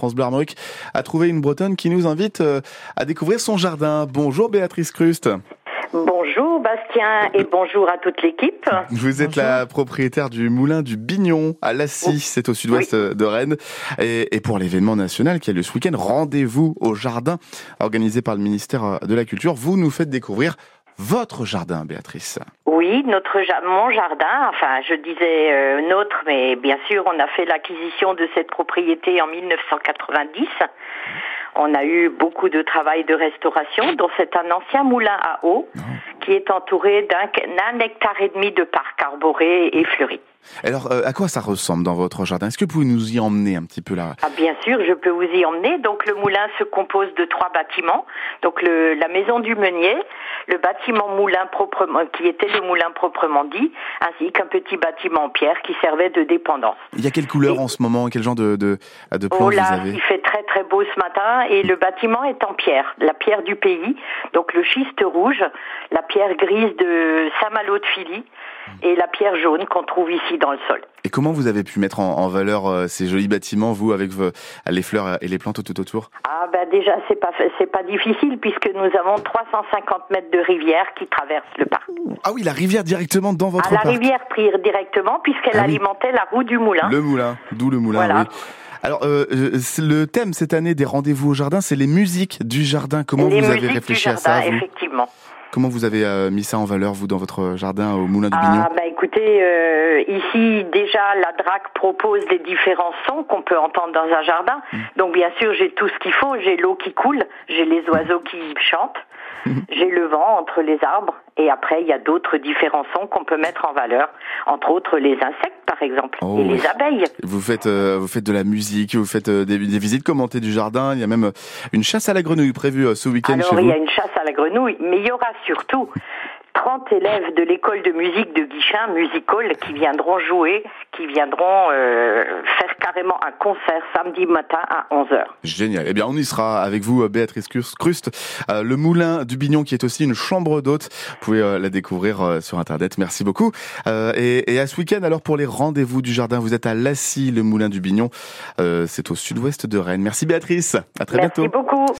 France Bleu Armorique a trouvé une Bretonne qui nous invite euh, à découvrir son jardin. Bonjour Béatrice Crust. Bonjour Bastien et bonjour à toute l'équipe. Vous êtes la propriétaire du moulin du Bignon à Lassy, c'est au sud-ouest de Rennes. Et, et pour l'événement national qui a lieu ce week-end, rendez-vous au jardin organisé par le ministère de la Culture. Vous nous faites découvrir votre jardin, Béatrice. Oui, notre mon jardin, enfin je disais euh, notre, mais bien sûr on a fait l'acquisition de cette propriété en 1990. On a eu beaucoup de travail de restauration, dont c'est un ancien moulin à eau qui est entouré d'un hectare et demi de parc arboré et fleuri. Alors, euh, à quoi ça ressemble dans votre jardin? Est-ce que vous pouvez nous y emmener un petit peu là? Ah, bien sûr, je peux vous y emmener. Donc le moulin se compose de trois bâtiments. Donc le, la maison du meunier, le bâtiment moulin proprement, qui était le moulin proprement dit, ainsi qu'un petit bâtiment en pierre qui servait de dépendance. Il y a quelle couleur en ce moment? Quel genre de, de, Oh là, vous avez? il fait très très beau ce matin et le bâtiment est en pierre, la pierre du pays, donc le schiste rouge, la pierre grise de Saint-Malo de Philly et la pierre jaune qu'on trouve ici dans le sol. Et comment vous avez pu mettre en, en valeur euh, ces jolis bâtiments, vous, avec vos- les fleurs et les plantes tout autour? Ah ben déjà c'est pas c'est pas difficile puisque nous avons 350 mètres de rivière qui traverse le parc. Ah oui, la rivière directement dans votre la parc. rivière prise directement puisqu'elle Ah oui. alimentait la roue du moulin. Le moulin, d'où le moulin, Voilà. oui. Alors, euh, euh, le thème cette année des rendez-vous au jardin, c'est les musiques du jardin. Comment Les vous avez réfléchi du à ça jardin, vous? effectivement. Comment vous avez euh, mis ça en valeur, vous, dans votre jardin au Moulin du Ah Bignon bah écoutez, euh, ici déjà la DRAC propose les différents sons qu'on peut entendre dans un jardin. Mm. Donc bien sûr j'ai tout ce qu'il faut, j'ai l'eau qui coule, j'ai les oiseaux qui chantent, j'ai le vent entre les arbres et après il y a d'autres différents sons qu'on peut mettre en valeur, entre autres les insectes par exemple Oh, et oui. les abeilles. Vous faites, euh, vous faites de la musique, vous faites euh, des, des visites commentées du jardin. Il y a même euh, une chasse à la grenouille prévue euh, ce week-end Alors chez il vous. y a une chasse à la grenouille, mais il y aura surtout 30 élèves de l'école de musique de Guichin, Musical, qui viendront jouer, qui viendront euh, faire carrément un concert samedi matin à 11h. Génial. Eh bien, on y sera avec vous, Béatrice Crust-. Euh, le Moulin du Bignon, qui est aussi une chambre d'hôte. Vous pouvez euh, la découvrir euh, sur Internet. Merci beaucoup. Euh, et, et à ce week-end, alors, pour les rendez-vous du jardin, vous êtes à Lassy, le Moulin du Bignon. Euh, C'est au sud-ouest de Rennes. Merci, Béatrice. À très Merci bientôt. beaucoup.